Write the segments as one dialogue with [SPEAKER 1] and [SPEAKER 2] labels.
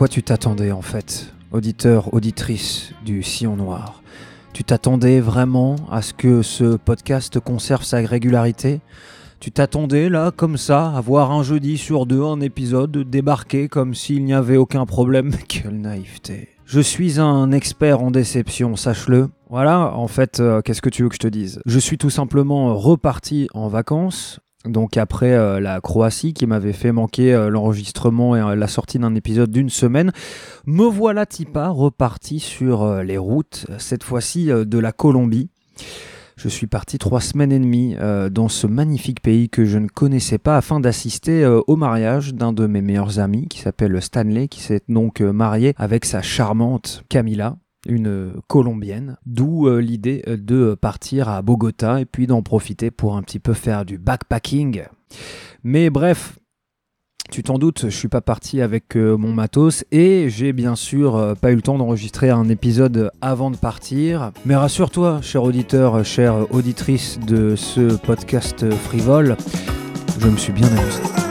[SPEAKER 1] Quoi tu t'attendais en fait, auditeur, auditrice du Sillon Noir? Tu t'attendais vraiment à ce que ce podcast conserve sa régularité? Tu t'attendais là, comme ça, à voir un jeudi sur deux un épisode débarquer comme s'il n'y avait aucun problème? Quelle naïveté. Je suis un expert en déception, sache-le. Voilà, en fait, euh, qu'est-ce que tu veux que je te dise? Je suis tout simplement reparti en vacances, donc après euh, la Croatie qui m'avait fait manquer euh, l'enregistrement et euh, la sortie d'un épisode d'une semaine, me voilà Tipa reparti sur les routes, cette fois-ci de la Colombie. Je suis parti trois semaines et demie dans ce magnifique pays que je ne connaissais pas afin d'assister au mariage d'un de mes meilleurs amis qui s'appelle Stanley, qui s'est donc marié avec sa charmante Camila une euh, colombienne, d'où euh, l'idée euh, de partir à Bogota et puis d'en profiter pour un petit peu faire du backpacking. Mais bref, tu t'en doutes, je suis pas parti avec mon matos et j'ai bien sûr pas eu le temps d'enregistrer un épisode avant de partir. Mais rassure-toi, cher auditeur, chère auditrice de ce podcast frivole, je me suis bien amusé.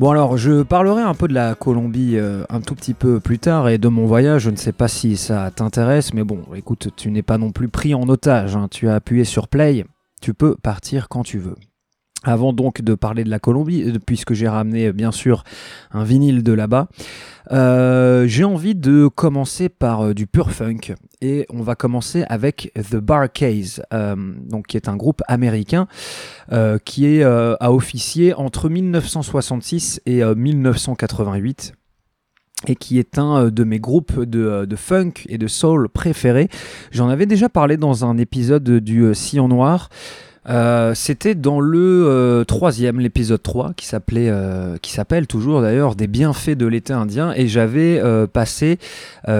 [SPEAKER 1] Bon alors, je parlerai un peu de la Colombie euh, un tout petit peu plus tard et de mon voyage. Je ne sais pas si ça t'intéresse, mais bon, écoute, tu n'es pas non plus pris en otage. hein. Tu as appuyé sur play, tu peux partir quand tu veux. Avant donc de parler de la Colombie, euh, puisque j'ai ramené euh, bien sûr un vinyle de là-bas, euh, j'ai envie de commencer par du pur funk et on va commencer avec The Barcase, euh, donc qui est un groupe américain qui est a officié entre 1966 et euh, 1988 et qui est un de mes groupes de, de funk et de soul préférés. J'en avais déjà parlé dans un épisode du Sillon Noir. Euh, C'était dans le euh, troisième, l'épisode 3, qui s'appelait, euh, qui s'appelle toujours d'ailleurs des bienfaits de l'été indien, et j'avais passé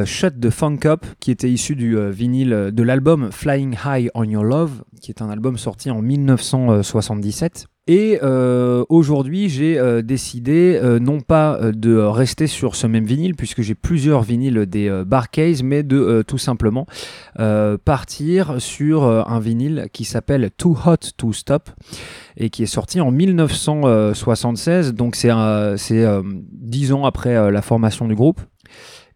[SPEAKER 1] Shut the Funk Up, qui était issu du vinyle de l'album Flying High on Your Love, qui est un album sorti en 1977. Et euh, aujourd'hui, j'ai euh, décidé euh, non pas de rester sur ce même vinyle, puisque j'ai plusieurs vinyles des Barcase, mais de tout simplement partir sur un vinyle qui s'appelle Too Hot to Stop et qui est sorti en 1976. Donc c'est un- c'est euh, dix ans après la formation du groupe.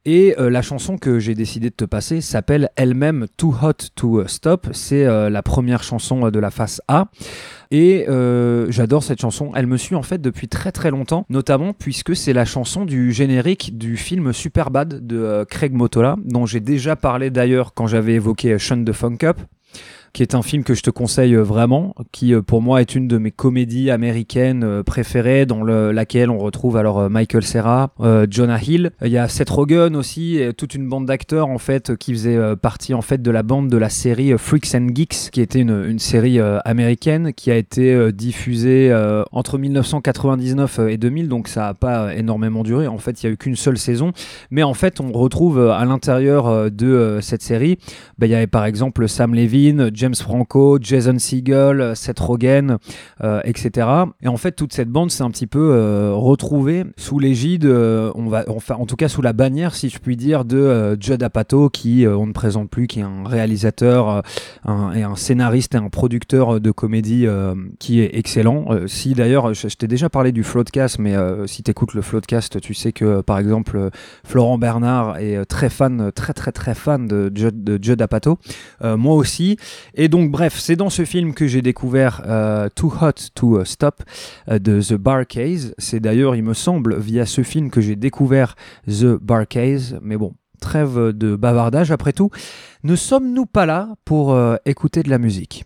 [SPEAKER 1] Et euh, la chanson que j'ai décidé de te passer s'appelle elle-même Too Hot to Stop. C'est euh, la première chanson euh, de la face A. Et j'adore cette chanson. Elle me suit en fait depuis très très longtemps, notamment puisque c'est la chanson du générique du film Superbad de Craig Motola, dont j'ai déjà parlé d'ailleurs quand j'avais évoqué Shun the Funk Up qui est un film que je te conseille euh, vraiment, qui euh, pour moi est une de mes comédies américaines euh, préférées, dans le- laquelle on retrouve alors Michael euh, Jonah Hill. Il y a Seth Rogen aussi, et toute une bande d'acteurs en fait qui faisait partie en fait de la bande de la série Freaks and Geeks, qui était une, série américaine qui a été diffusée entre 1999 et 2000, donc ça a pas énormément duré. En fait, il y a eu qu'une seule saison, mais en fait, on retrouve à l'intérieur de cette série, bah, il y avait par exemple Sam Levin,
[SPEAKER 2] James Franco, Jason Segel, euh, Seth Rogen, euh, etc. Et en fait, toute cette bande s'est un petit peu euh, retrouvée sous l'égide, on va, enfin, en tout cas sous la bannière, si je puis dire, de Judd Apatow, qui on ne présente plus, qui est un réalisateur, un, et un scénariste et un producteur de comédie qui est excellent. Si d'ailleurs, je, t'ai déjà parlé du Floatcast, mais si t'écoutes le Floatcast, tu sais que par exemple Florent Bernard est très fan, très très très fan de Judd, de Apatow. Moi aussi. Et donc bref, c'est dans ce film que j'ai découvert euh, Too Hot to euh, Stop euh, de The Barcase. C'est d'ailleurs, il me semble, via ce film que j'ai découvert The Barcase. Mais bon, trêve de bavardage après tout. Ne sommes-nous pas là pour écouter de la musique?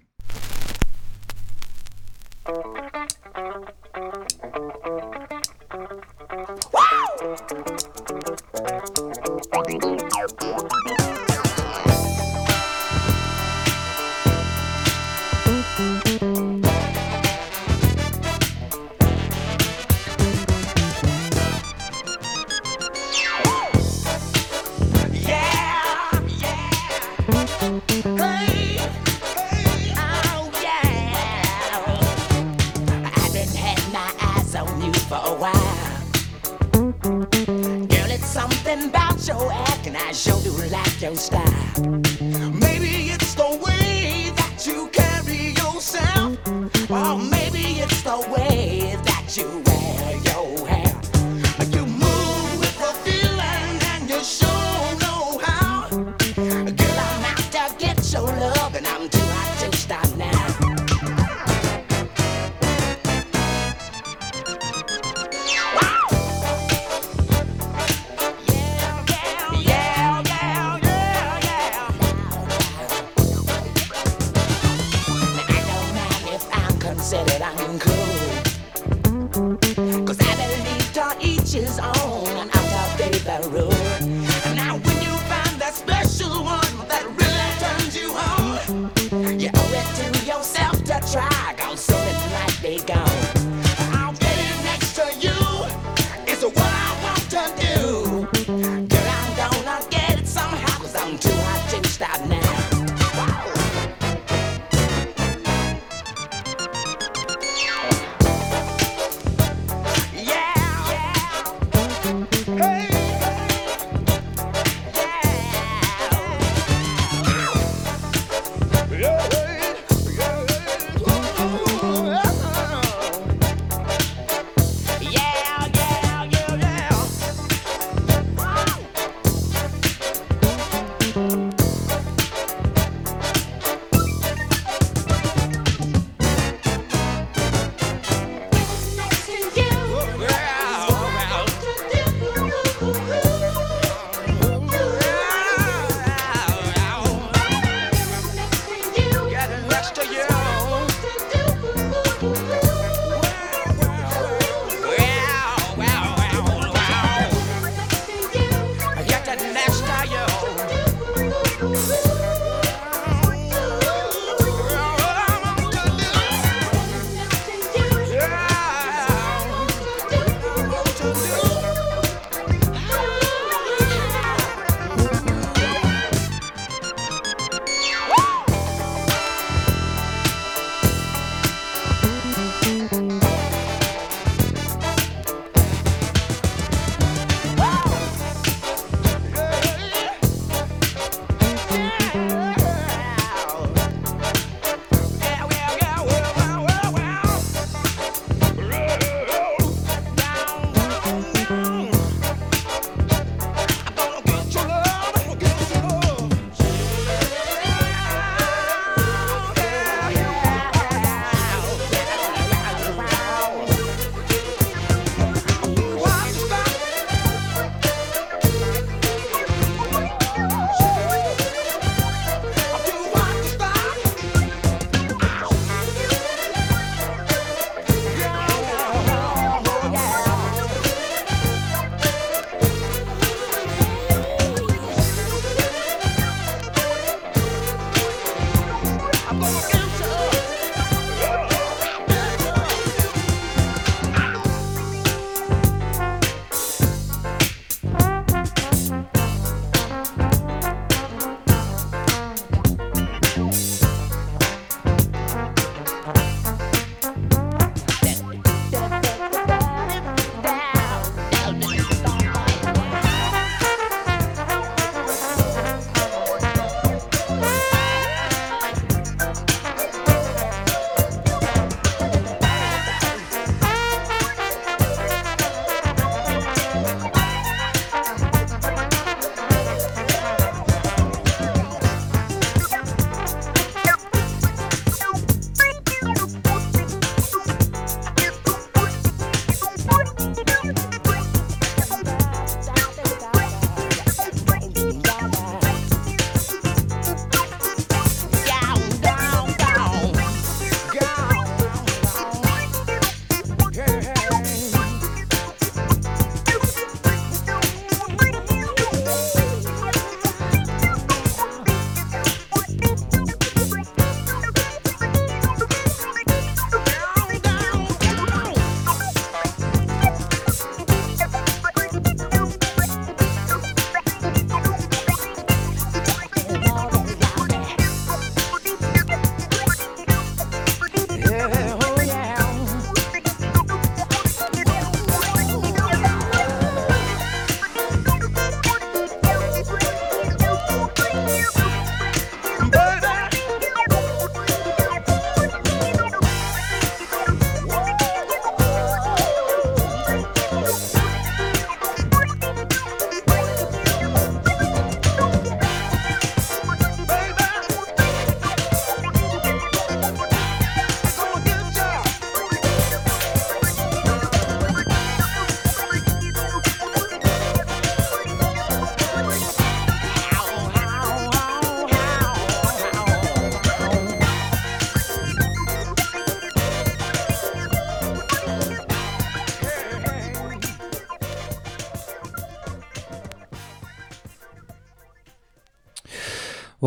[SPEAKER 3] up.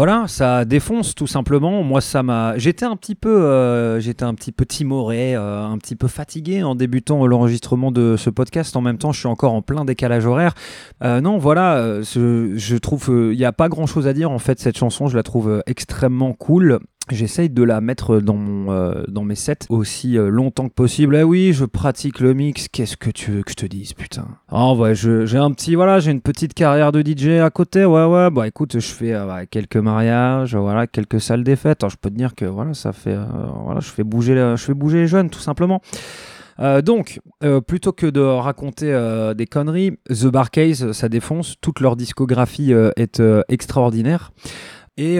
[SPEAKER 1] Voilà, ça défonce tout simplement. Moi, ça m'a. J'étais un petit peu, euh, j'étais un petit peu timoré, euh, un petit peu fatigué en débutant l'enregistrement de ce podcast. En même temps, je suis encore en plein décalage horaire. Euh, non, voilà, je, trouve, il n'y a pas grand chose à dire en fait. Cette chanson, je la trouve extrêmement cool. J'essaye de la mettre dans, mon, euh, dans mes sets aussi euh, longtemps que possible. Eh oui, je pratique le mix. Qu'est-ce que tu veux que je te dise, putain? Oh ouais, je- j'ai un petit, voilà, j'ai une petite carrière de DJ à côté. Ouais, ouais. Bah écoute, je fais euh, ouais, quelques mariages, voilà, quelques salles des fêtes. Je peux te dire que voilà, ça fait, voilà, je fais bouger, je fais bouger les jeunes, tout simplement. Donc, plutôt que de raconter des conneries, The Barcase, ça défonce. Toute leur discographie est extraordinaire. Et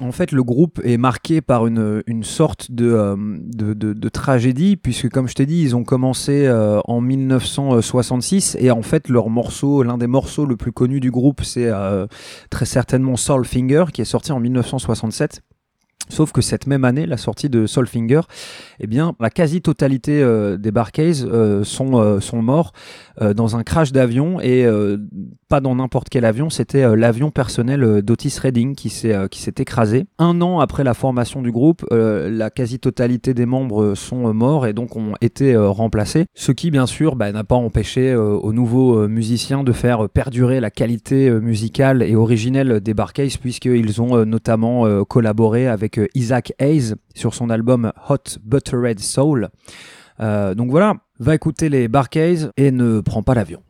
[SPEAKER 1] en fait, le groupe est marqué par une, une sorte de, euh, de, tragédie, puisque comme je t'ai dit, ils ont commencé euh, en 1966, et en fait, leur morceau, l'un des morceaux le plus connu du groupe, c'est euh, très certainement Soulfinger, qui est sorti en 1967. Sauf que cette même année, la sortie de Soulfinger, eh bien, la quasi-totalité euh, des Barcays euh, sont, euh, sont morts euh, dans un crash d'avion et pas dans n'importe quel avion, c'était l'avion personnel d'Otis Redding qui s'est écrasé. Un an après la formation du groupe, la quasi-totalité des membres sont morts et donc ont été remplacés, ce qui bien sûr bah, n'a pas empêché aux nouveaux musiciens de faire perdurer la qualité musicale et originelle des Barcays puisqu'ils ont notamment collaboré avec euh, Isaac Hayes sur son album Hot Buttered Soul. Euh, donc voilà, va écouter les Barcays et ne prends pas l'avion.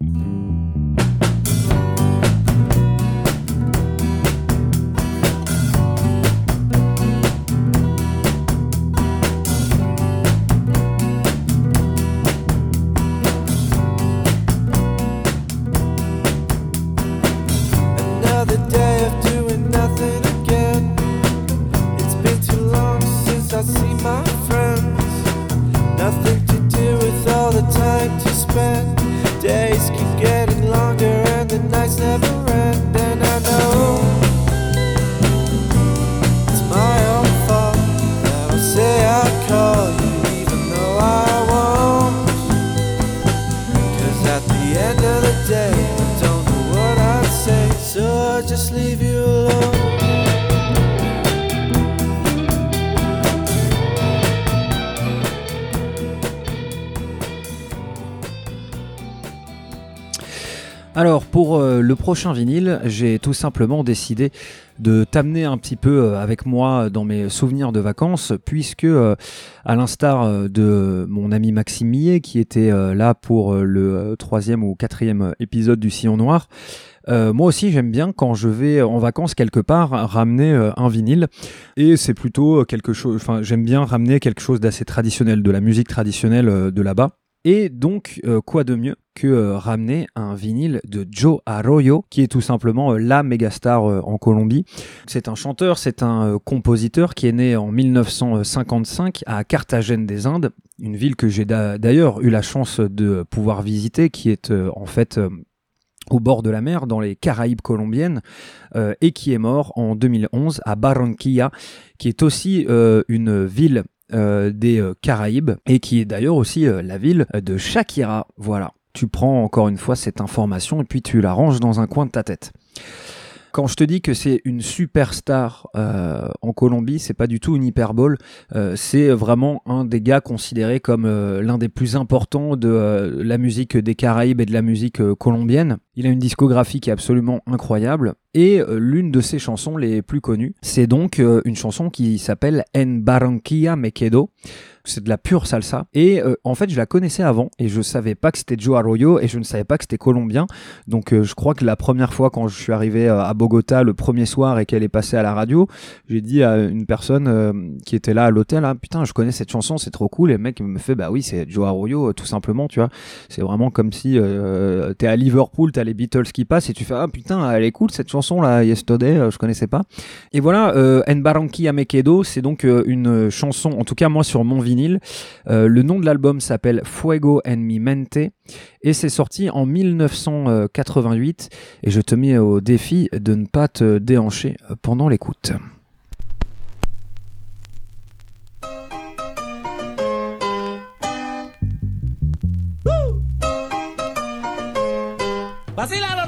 [SPEAKER 1] Prochain vinyle, j'ai tout simplement décidé de t'amener un petit peu euh, avec moi dans mes souvenirs de vacances, puisque euh, à l'instar euh, de mon ami Maxime Millet, qui était là pour le troisième ou quatrième épisode du Sillon Noir, moi aussi j'aime bien quand je vais en vacances quelque part ramener un vinyle, et c'est plutôt quelque chose, enfin j'aime bien ramener quelque chose d'assez traditionnel, de la musique traditionnelle de là-bas. Et donc, euh, quoi de mieux que euh, ramener un vinyle de Joe Arroyo, qui est tout simplement euh, la méga star euh, en Colombie. C'est un chanteur, c'est un compositeur qui est né en 1955 à Carthagène des Indes, une ville que j'ai d'a- d'ailleurs eu la chance de pouvoir visiter, qui est en fait au bord de la mer, dans les Caraïbes colombiennes, et qui est mort en 2011 à Barranquilla, qui est aussi une ville des euh, Caraïbes et qui est d'ailleurs aussi euh, la ville de Shakira. Voilà. Tu prends encore une fois cette information et puis tu la ranges dans un coin de ta tête. Quand je te dis que c'est une superstar euh, en Colombie, c'est pas du tout une hyperbole. Euh, c'est vraiment un des gars considérés comme euh, l'un des plus importants de euh, la musique des Caraïbes et de la musique euh, colombienne. Il a une discographie qui est absolument incroyable. Et euh, l'une de ses chansons les plus connues, c'est donc euh, une chanson qui s'appelle En Barranquilla Me Quedo. C'est de la pure salsa. Et euh, en fait, je la connaissais avant et je savais pas que c'était Joe Arroyo et je ne savais pas que c'était colombien. Donc je crois que la première fois quand je suis arrivé à Bogota le premier soir et qu'elle est passée à la radio, j'ai dit à une personne qui était là à l'hôtel, ah, putain, je connais cette chanson, c'est trop cool. Et le mec me fait, bah oui, c'est Joe Arroyo, tout simplement, tu vois. C'est vraiment comme si euh, t'es à Liverpool, t'as les Beatles qui passent et tu fais, ah putain, elle est cool cette chanson là, Yesterday, euh, je connaissais pas. Et voilà, euh, Me Quedo, c'est donc euh, une chanson, en tout cas moi sur mon vinyle. Euh, le nom de l'album s'appelle Fuego en mi mente et c'est sorti en 1988 et je te mets au défi de ne pas te déhancher pendant l'écoute. ¡Vacílalo!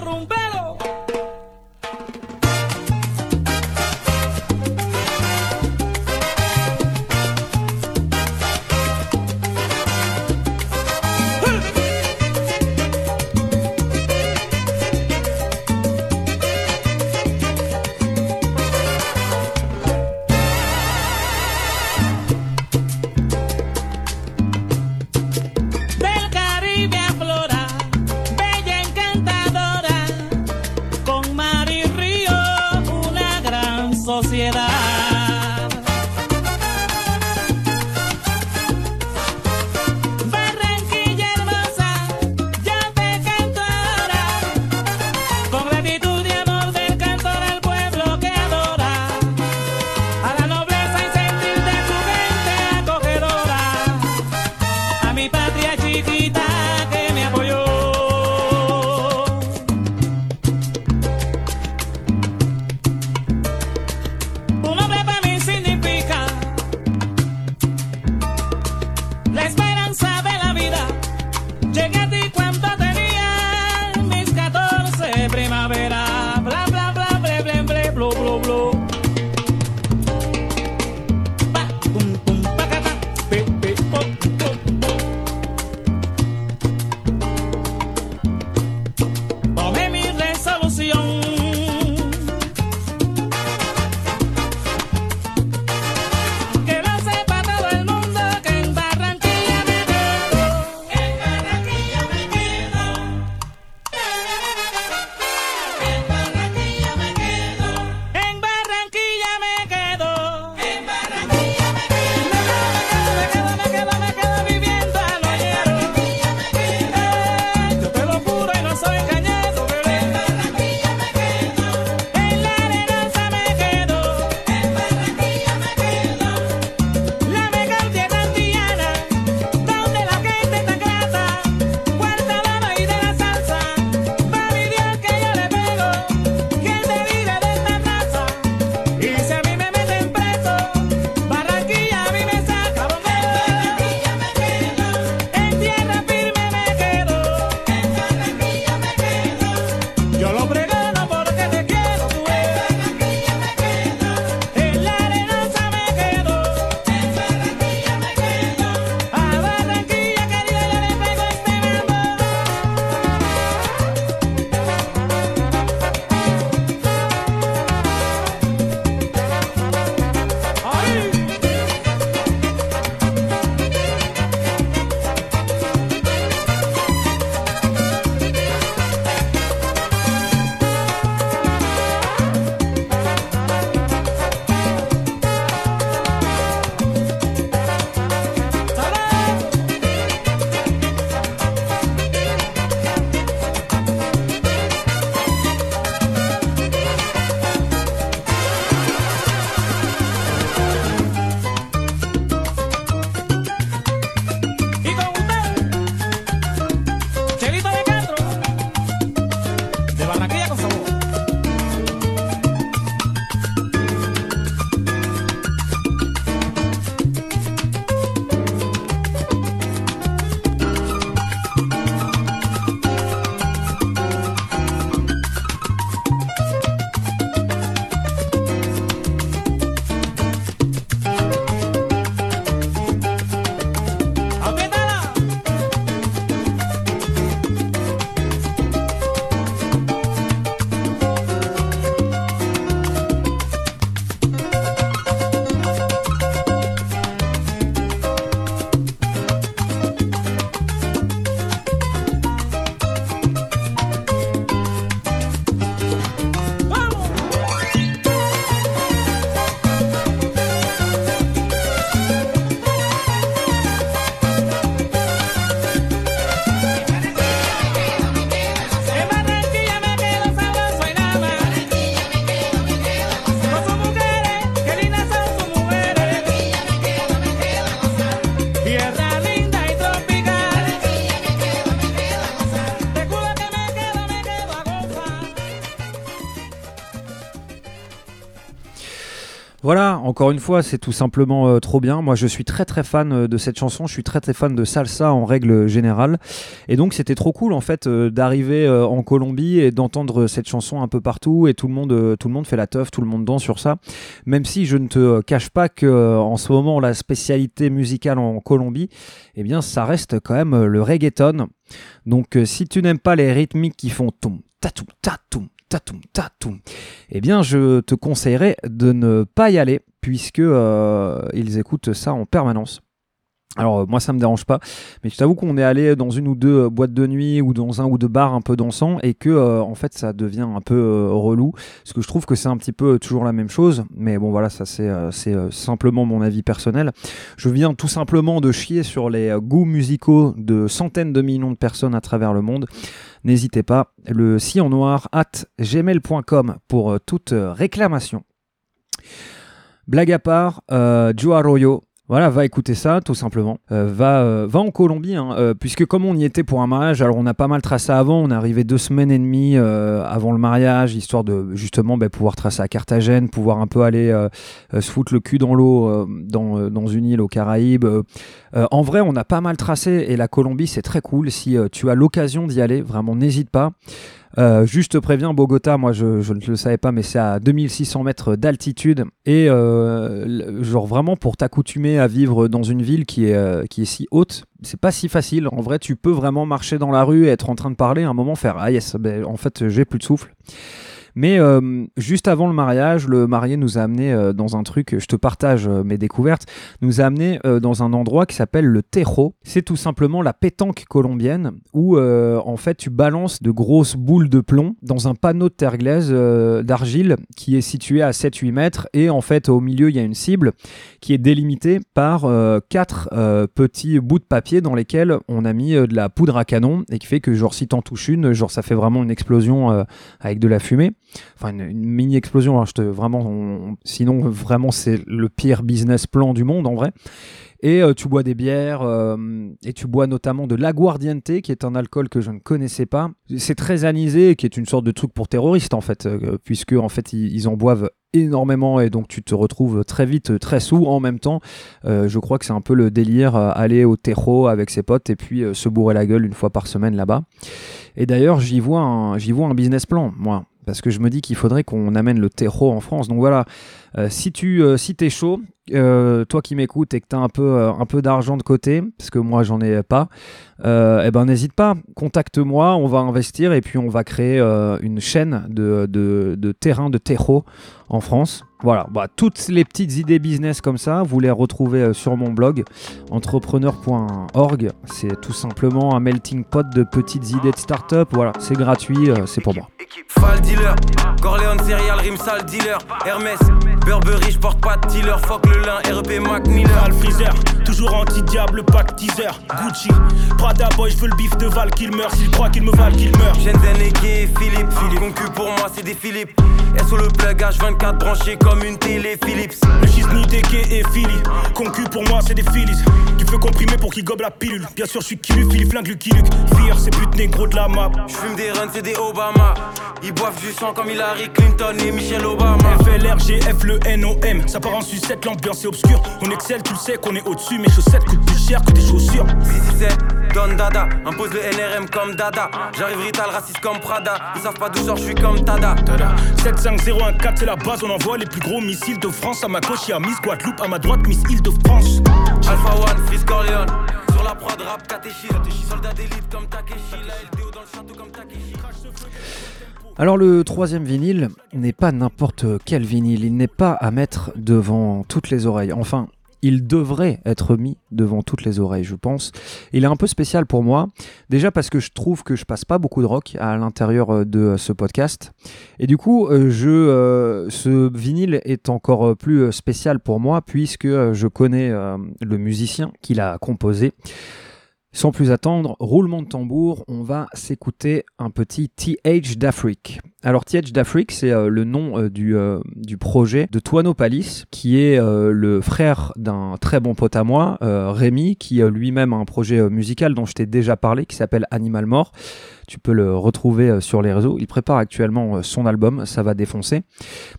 [SPEAKER 1] Encore une fois, c'est tout simplement euh, trop bien. Moi, je suis très très fan euh, de cette chanson. Je suis très très fan de salsa en règle générale. Et donc, c'était trop cool en fait euh, d'arriver en Colombie et d'entendre cette chanson un peu partout. Et tout le monde, tout le monde fait la teuf, tout le monde danse sur ça. Même si je ne te cache pas que en ce moment, la spécialité musicale en Colombie, eh bien, ça reste quand même le reggaeton. Donc, si tu n'aimes pas les rythmiques qui font toum, tatoum, tatoum, tatoum, tatoum, eh bien, je te conseillerais de ne pas y aller puisque euh, ils écoutent ça en permanence. Alors euh, moi ça me dérange pas, mais je t'avoue qu'on est allé dans une ou deux euh, boîtes de nuit ou dans un ou deux bars un peu dansants et que en fait ça devient un peu relou parce que je trouve que c'est un petit peu toujours la même chose. Mais bon voilà ça c'est simplement mon avis personnel. Je viens tout simplement de chier sur les goûts musicaux de centaines de millions de personnes à travers le monde. N'hésitez pas, le si en noir at gmail.com pour toute réclamation. Blague à part, euh, Joe Arroyo, voilà, va écouter ça, tout simplement. Euh, va, euh, va en Colombie, hein, puisque comme on y était pour un mariage, alors on a pas mal tracé avant, on est arrivé deux semaines et demie avant le mariage, histoire de justement bah, pouvoir tracer à Carthagène, pouvoir un peu aller se foutre le cul dans l'eau dans, une île aux Caraïbes. En vrai, on a pas mal tracé, et la Colombie, c'est très cool. Si tu as l'occasion d'y aller, vraiment, n'hésite pas. Euh, juste te préviens, Bogota, moi je, ne le savais pas, mais c'est à 2600 mètres d'altitude. Et euh, genre vraiment pour t'accoutumer à vivre dans une ville qui est, euh, qui est si haute, c'est pas si facile. En vrai, tu peux vraiment marcher dans la rue, être en train de parler, à un moment faire Ah yes, ben, en fait j'ai plus de souffle. Mais euh, juste avant le mariage, le marié nous a amené euh, dans un truc, je te partage euh, mes découvertes, nous a amené dans un endroit qui s'appelle le Tejo. C'est tout simplement la pétanque colombienne où en fait tu balances de grosses boules de plomb dans un panneau de terre glaise d'argile qui est situé à 7-8 mètres et en fait au milieu il y a une cible qui est délimitée par quatre petits bouts de papier dans lesquels on a mis de la poudre à canon et qui fait que genre si t'en touches une, genre ça fait vraiment une explosion avec de la fumée enfin une, mini explosion. hein, vraiment, on- sinon vraiment c'est le pire business plan du monde en vrai. Et euh, tu bois des bières euh, et tu bois notamment de l'aguardiente qui est un alcool que je ne connaissais pas. C'est très anisé, qui est une sorte de truc pour terroristes en fait, euh, puisque en fait ils, en boivent énormément et donc tu te retrouves très vite très sous en même temps. Euh, je crois que c'est un peu le délire aller au terreau avec ses potes et puis se bourrer la gueule une fois par semaine là-bas. Et d'ailleurs j'y vois j'y vois un business plan moi parce que je me dis qu'il faudrait qu'on amène le terreau en France. Donc voilà, si tu euh, si t'es chaud, euh, toi qui m'écoutes et que tu as un peu, euh, peu d'argent de côté, parce que moi j'en ai pas, euh, eh ben n'hésite pas, contacte-moi, on va investir et puis on va créer euh, une chaîne de, de, de terrain de terreau en France. Voilà, bah, toutes les petites idées business comme ça, vous les retrouvez euh, sur mon blog entrepreneur.org. C'est tout simplement un melting pot de petites idées de start-up. Voilà, c'est gratuit, euh, c'est pour moi.
[SPEAKER 4] Fall dealer, Corleone serial, rim sale dealer, Hermès, Burberry, je porte pas de dealer, fuck le lin, REP Mac Miller.
[SPEAKER 5] Freezer, toujours anti-diable, pack teaser, Gucci, Prada boy, je veux le bif de Val qu'il meurt, s'il croit qu'il me valent qu'il meurt.
[SPEAKER 4] Shenzhen et Philippe, Philippe, concu pour moi c'est des Philippe. SO le plug H24 branché comme une télé Philips.
[SPEAKER 5] Le Shizni, DK et Philly, concu pour moi c'est des Phillies. Tu peux comprimer pour qu'il gobe la pilule, bien sûr je suis Kilu, Philly flingue Lucky Luke, Fear c'est but négro de la map.
[SPEAKER 4] J'fume des runs, c'est des Obama. Ils boivent du sang comme Hillary Clinton et Michelle Obama.
[SPEAKER 5] FLR, GF, le NOM, ça part en sucette, l'ambiance est obscure. On excelle, tu le sais qu'on est au-dessus, mes chaussettes coûtent plus cher que tes chaussures.
[SPEAKER 4] 667, Don Dada, impose le NRM comme Dada. J'arrive rital, raciste comme Prada. Ils savent pas d'où sort, je suis comme Tada.
[SPEAKER 5] Tada. 75014 c'est la base, on envoie les plus gros missiles de France. À ma gauche, y'a Miss Guadeloupe, à ma droite, Miss Île-de-France.
[SPEAKER 4] Alpha One, Freeze Corleone. Sur la prod, rap, catéchisme. Soldat d'élite comme Takeshi.
[SPEAKER 1] Alors le troisième vinyle n'est pas n'importe quel vinyle, il n'est pas à mettre devant toutes les oreilles. Enfin, il devrait être mis devant toutes les oreilles, je pense. Il est un peu spécial pour moi, déjà parce que je trouve que je passe pas beaucoup de rock à l'intérieur euh, de ce podcast. Et du coup, euh, euh, ce vinyle est encore plus spécial pour moi puisque je connais le musicien qui l'a composé. Sans plus attendre, roulement de tambour, on va s'écouter un petit TH d'Afrique. Alors TH d'Afrique, c'est euh, le nom euh, du, euh, du projet de Tuano Palis, qui est le frère d'un très bon pote à moi, Rémi, qui lui-même a un projet musical dont je t'ai déjà parlé, qui s'appelle Animal Mort. Tu peux le retrouver sur les réseaux. Il prépare actuellement son album, ça va défoncer.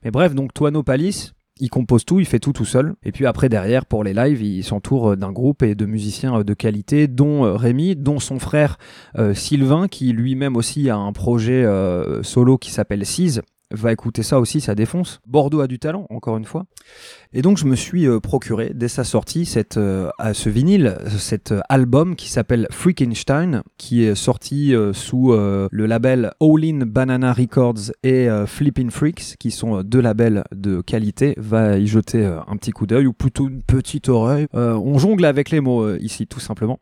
[SPEAKER 1] Mais bref, donc Tuano Palis, Il compose tout, il fait tout tout seul. Et puis après, derrière, pour les lives, il s'entoure d'un groupe et de musiciens euh, de qualité, dont euh, Rémi, dont son frère euh, Sylvain, qui lui-même aussi a un projet euh, solo qui s'appelle Seize. Va écouter ça aussi, ça défonce. Bordeaux a du talent, encore une fois. Et donc je me suis euh, procuré dès sa sortie cette, euh, à ce vinyle, cet euh, album qui s'appelle Freakenstein, qui est sorti euh, sous le label All In Banana Records et Flippin' Freaks, qui sont deux labels de qualité. Va y jeter un petit coup d'œil ou plutôt une petite oreille. On jongle avec les mots ici, tout simplement.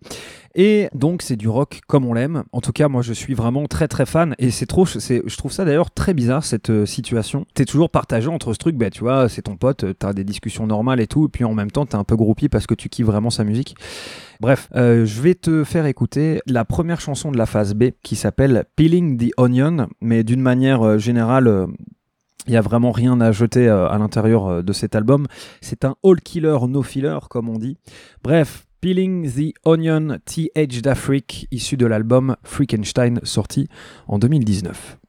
[SPEAKER 1] Et donc c'est du rock comme on l'aime. En tout cas, moi je suis vraiment très très fan et c'est trop, je trouve ça d'ailleurs très bizarre cette euh, situation. T'es toujours partagé entre ce truc, bah tu vois, c'est ton pote, euh, t'as des discussions normales et tout, et puis en même temps t'es un peu groupie parce que tu kiffes vraiment sa musique. Bref, euh, je vais te faire écouter la première chanson de la phase B qui s'appelle Peeling the Onion, mais d'une manière générale. il n'y a vraiment rien à jeter à l'intérieur de cet album. C'est un all killer, no filler, comme on dit. Bref, Peeling the Onion TH d'Afrique, issu de l'album Freakenstein, sorti en 2019.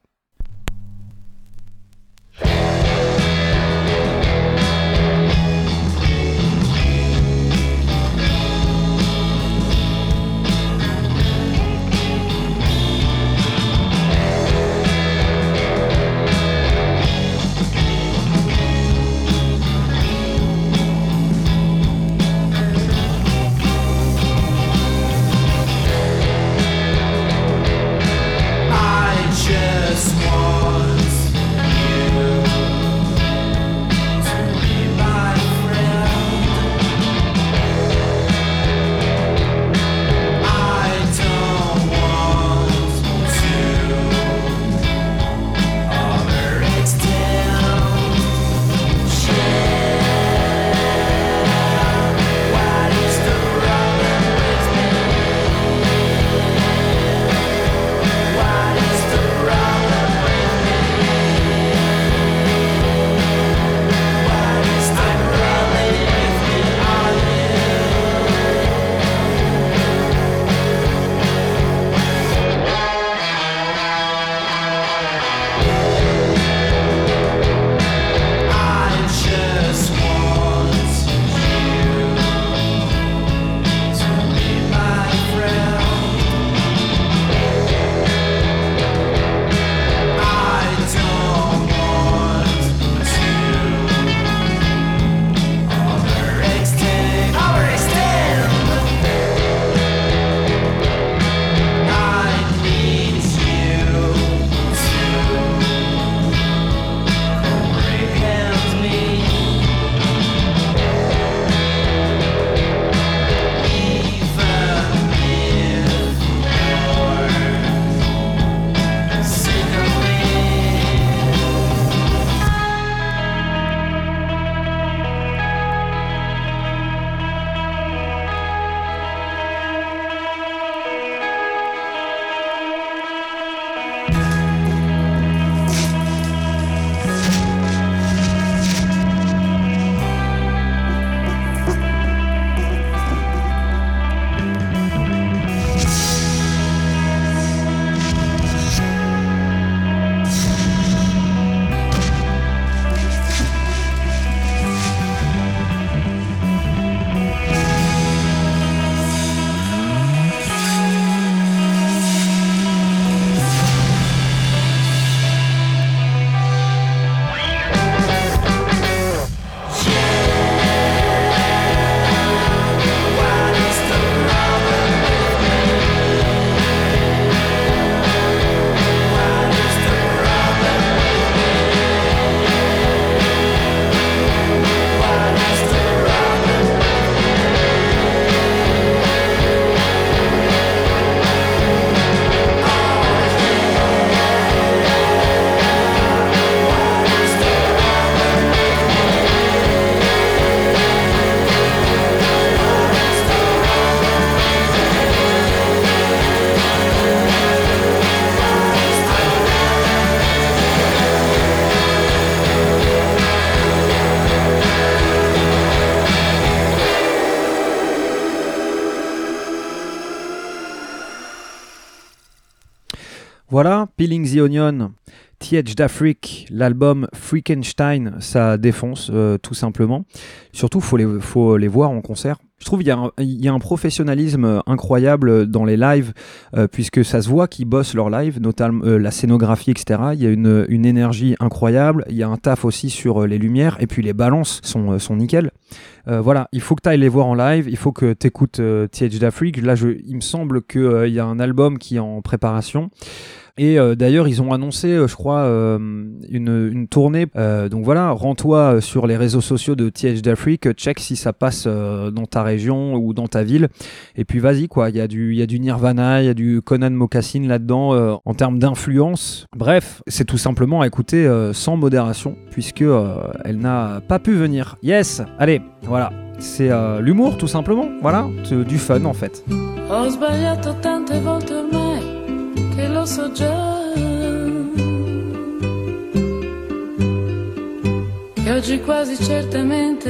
[SPEAKER 1] Voilà, Peeling the Onion, TH d'Afrique, l'album Freakenstein, ça défonce euh, tout simplement. Surtout, faut les, faut les voir en concert. Je trouve qu'il y, y a un professionnalisme euh, incroyable dans les lives, euh, puisque ça se voit qu'ils bossent leur live, notamment euh, la scénographie, etc. Il y a une, une énergie incroyable. Il y a un taf aussi sur euh, les lumières, et puis les balances sont, euh, sont nickel. Euh, voilà, il faut que tu ailles les voir en live, il faut que tu écoutes TH d'Afrique. Là, je, il me semble qu'il y a un album qui est en préparation. Et euh, d'ailleurs, ils ont annoncé, euh, je crois, euh, une, tournée. Donc voilà, rends-toi sur les réseaux sociaux de TH d'Afrique, check si ça passe dans ta région ou dans ta ville. Et puis vas-y, quoi. Il y, a du- Nirvana, il y a du Conan Mocassin là-dedans en termes d'influence. Bref, c'est tout simplement à écouter sans modération, puisque elle n'a pas pu venir. Yes, allez, voilà. C'est l'humour, tout simplement. Voilà, du fun en fait.
[SPEAKER 6] Che lo so già. Che oggi quasi certamente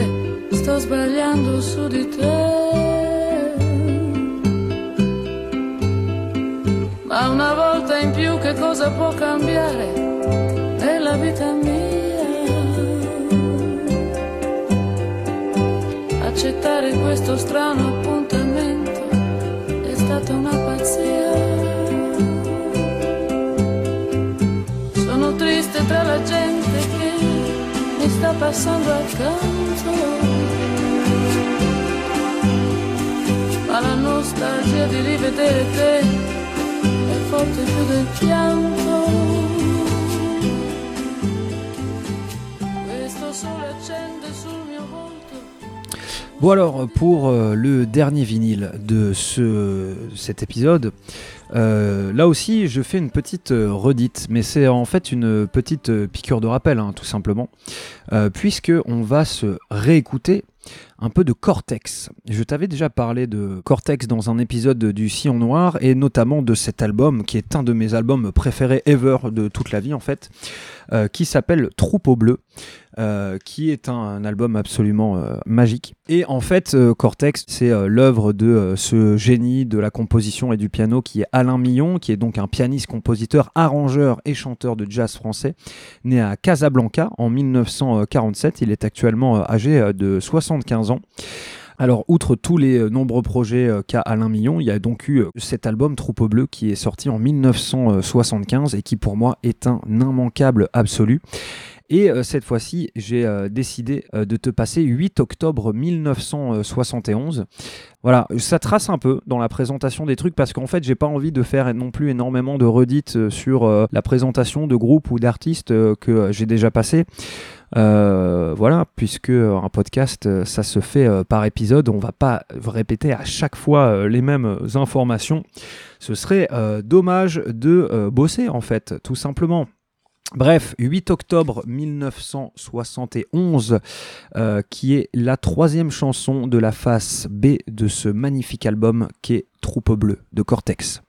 [SPEAKER 6] sto sbagliando su di te. Ma una volta in più che cosa può cambiare nella vita mia? Accettare questo strano appuntamento è stata una pazzia. Triste tra la gente che mi sta passando accanto. Ma la nostalgia di rivedere te è forte più del pianto. Questo.
[SPEAKER 1] Bon alors pour euh, le dernier vinyle de ce, cet épisode, euh, là aussi je fais une petite euh, redite, mais c'est en fait une petite euh, piqûre de rappel hein, tout simplement, euh, puisque on va se réécouter un peu de Cortex. Je t'avais déjà parlé de Cortex dans un épisode du Sillon Noir et notamment de cet album qui est un de mes albums préférés ever de toute la vie en fait, qui s'appelle Troupeau Bleu. Euh, qui est un, album absolument euh, magique. Et en fait, euh, Cortex, c'est l'œuvre de ce génie de la composition et du piano qui est Alain Millon, qui est donc un pianiste, compositeur, arrangeur et chanteur de jazz français, né à Casablanca en 1947. Il est actuellement âgé de 75 ans. Alors, outre tous les nombreux projets qu'a Alain Millon, il y a donc eu cet album Troupeau Bleu qui est sorti en 1975 et qui pour moi est un immanquable absolu. Et euh, cette fois-ci, j'ai euh, décidé euh, de te passer 8 octobre 1971. Voilà, ça trace un peu dans la présentation des trucs parce qu'en fait, j'ai pas envie de faire non plus énormément de redites sur la présentation de groupes ou d'artistes que j'ai déjà passé. Voilà, puisque un podcast, ça se fait par épisode, on va pas répéter à chaque fois les mêmes informations. Ce serait dommage de bosser en fait, tout simplement. Bref, 8 octobre 1971, euh, qui est la troisième chanson de la face B de ce magnifique album qui est Troupe Bleu de Cortex.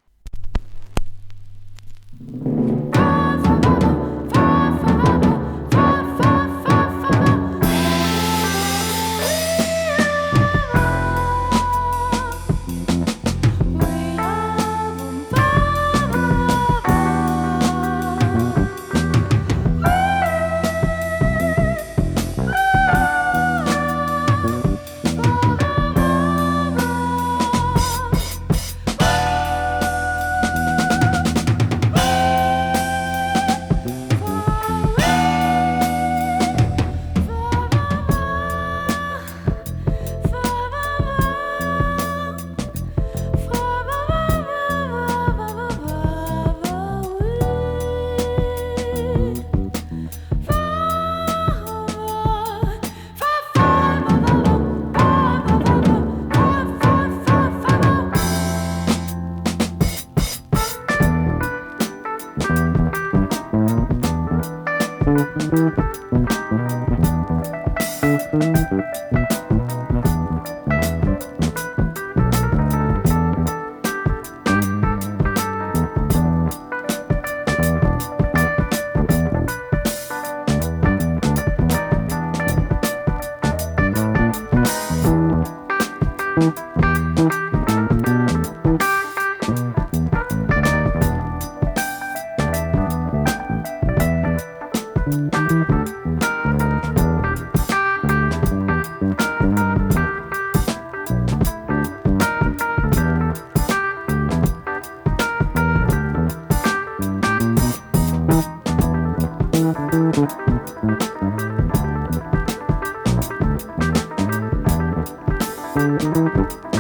[SPEAKER 1] Voilà,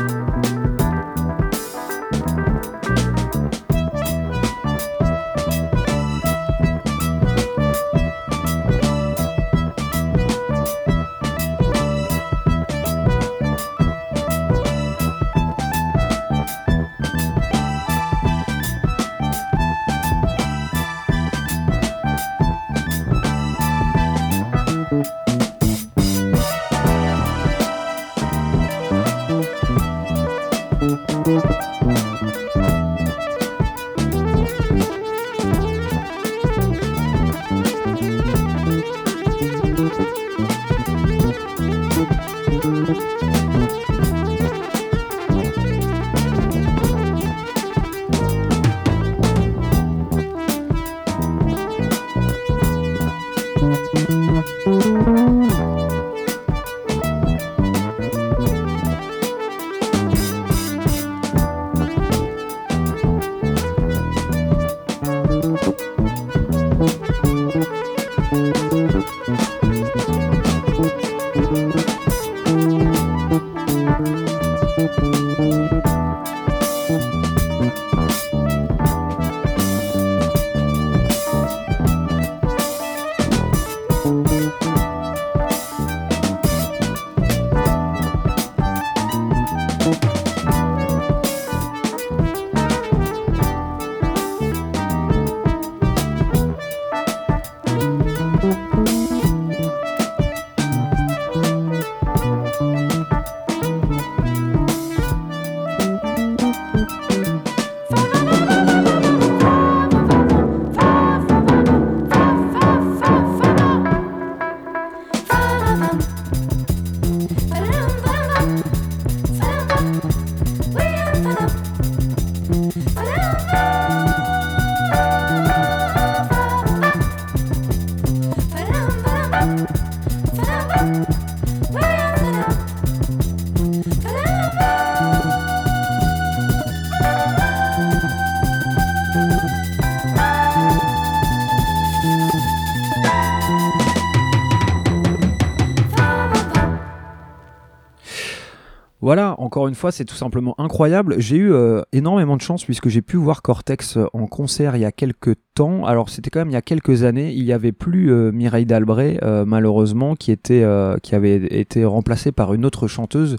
[SPEAKER 1] encore une fois, c'est tout simplement incroyable. J'ai eu euh, énormément de chance puisque j'ai pu voir Cortex euh, en concert il y a quelques temps. Alors c'était quand même il y a quelques années. Il y avait plus euh, Mireille Dalbré malheureusement qui était qui avait été remplacée par une autre chanteuse.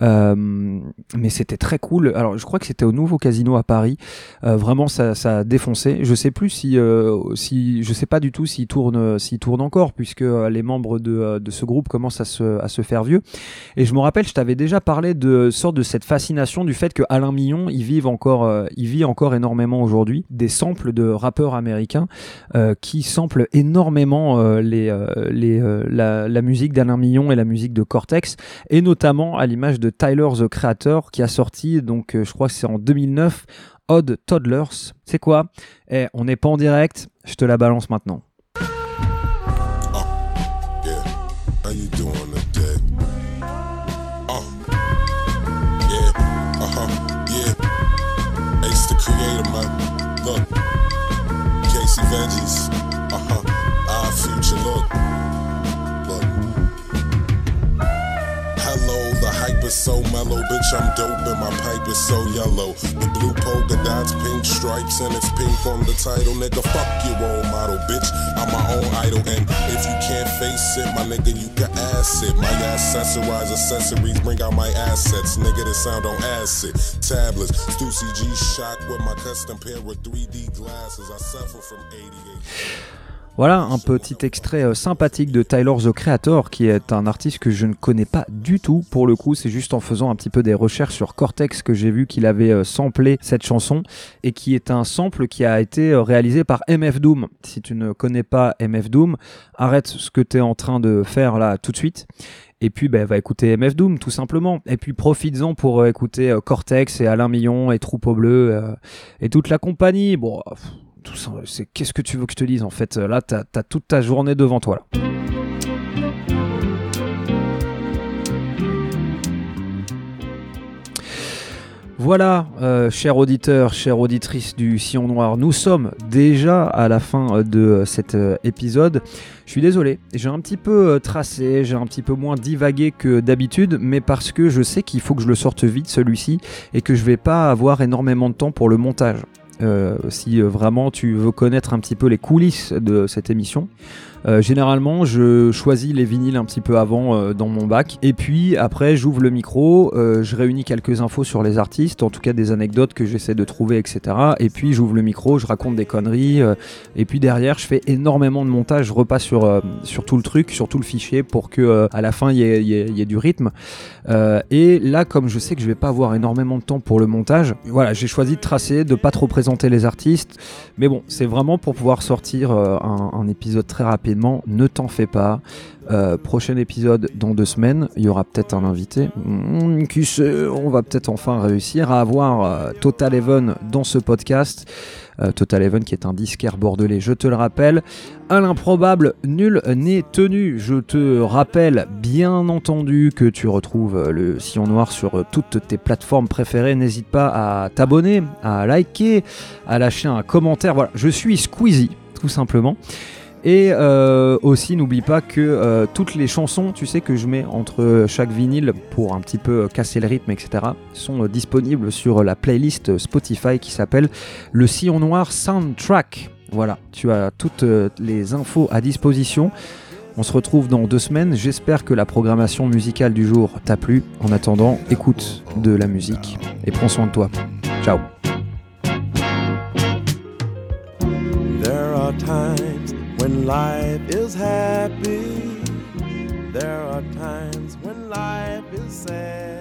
[SPEAKER 1] Mais c'était très cool. Alors je crois que c'était au Nouveau Casino à Paris. Vraiment ça, ça a défoncé. Je sais plus si si je sais pas du tout s'il tourne tourne encore puisque les membres de, de ce groupe commencent à se à se faire vieux. Et je me rappelle, je t'avais déjà parlé de sorte de cette fascination du fait que Alain Millon, il vive encore, euh, vit encore énormément aujourd'hui des samples de rappeurs américains euh, qui samplent énormément euh, les, les, la, musique d'Alain Millon et la musique de Cortex, et notamment à l'image de Tyler the Creator qui a sorti, donc je crois que c'est en 2009, Odd Toddlers. C'est quoi? Eh, on n'est pas en direct, je te la balance maintenant.
[SPEAKER 7] Yeah, how you doing? Verdes. Is so mellow, bitch. I'm dope and my pipe is so yellow. The blue polka dots, pink stripes, and it's pink on the title, nigga. Fuck your role model, bitch. I'm my own idol, and if you can't face it, my nigga, you can ass it. My accessorize accessories, bring out my assets, nigga. That sound on acid. Tablets, Stussy G shock with my custom pair of 3D glasses. I suffer from 88.
[SPEAKER 1] Voilà un petit extrait euh, sympathique de Tyler the Creator, qui est un artiste que je ne connais pas du tout. Pour le coup, c'est juste en faisant un petit peu des recherches sur Cortex que j'ai vu qu'il avait euh, samplé cette chanson et qui est un sample qui a été euh, réalisé par MF Doom. Si tu ne connais pas MF Doom, arrête ce que tu es en train de faire là tout de suite. Et puis, bah, va écouter MF Doom, tout simplement. Et puis, profites-en pour écouter Cortex et Alain Millon et Troupeau Bleu et toute la compagnie. Bon, qu'est-ce que tu veux que je te dise en fait Là, t'as as toute ta journée devant toi. Là. Voilà, euh, chers auditeurs, chères auditrices du Sillon Noir, nous sommes déjà à la fin euh, de euh, cet euh, épisode. Je suis désolé, j'ai un petit peu euh, tracé, j'ai un petit peu moins divagué que d'habitude, mais parce que je sais qu'il faut que je le sorte vite celui-ci et que je vais pas avoir énormément de temps pour le montage. Euh, si euh, vraiment tu veux connaître un petit peu les coulisses de cette émission. Euh, généralement, je choisis les vinyles un petit peu avant euh, dans mon bac, et puis après, j'ouvre le micro, euh, je réunis quelques infos sur les artistes, en tout cas des anecdotes que j'essaie de trouver, etc. Et puis j'ouvre le micro, je raconte des conneries, euh, et puis derrière, je fais énormément de montage, je repasse sur, euh, sur tout le truc, sur tout le fichier, pour que à la fin il y y y ait du rythme. Et là, comme je sais que je vais pas avoir énormément de temps pour le montage, voilà, j'ai choisi de tracer, de pas trop présenter les artistes. Mais bon, c'est vraiment pour pouvoir sortir un, un épisode très Ne t'en fais pas. Euh, prochain épisode dans deux semaines, il y aura peut-être un invité. Hmm, on va peut-être enfin réussir à avoir euh, Total Even dans ce podcast. Euh, Total Even qui est un disquaire bordelais, je te le rappelle. À l'improbable, nul n'est tenu. Je te rappelle bien entendu que tu retrouves le Sillon Noir sur toutes tes plateformes préférées. N'hésite pas à t'abonner, à liker, à lâcher un commentaire. Voilà, je suis Squeezie, tout simplement. Et euh, aussi, n'oublie pas que euh, toutes les chansons, tu sais, que je mets entre chaque vinyle pour un petit peu euh, casser le rythme, etc., sont disponibles sur la playlist Spotify qui s'appelle Le Sillon Noir Soundtrack. Voilà, tu as toutes les infos à disposition. On se retrouve dans deux semaines. J'espère que la programmation musicale du jour t'a plu. En attendant, écoute de la musique et prends soin de toi. Ciao.
[SPEAKER 8] When life is happy. There are times when life is sad.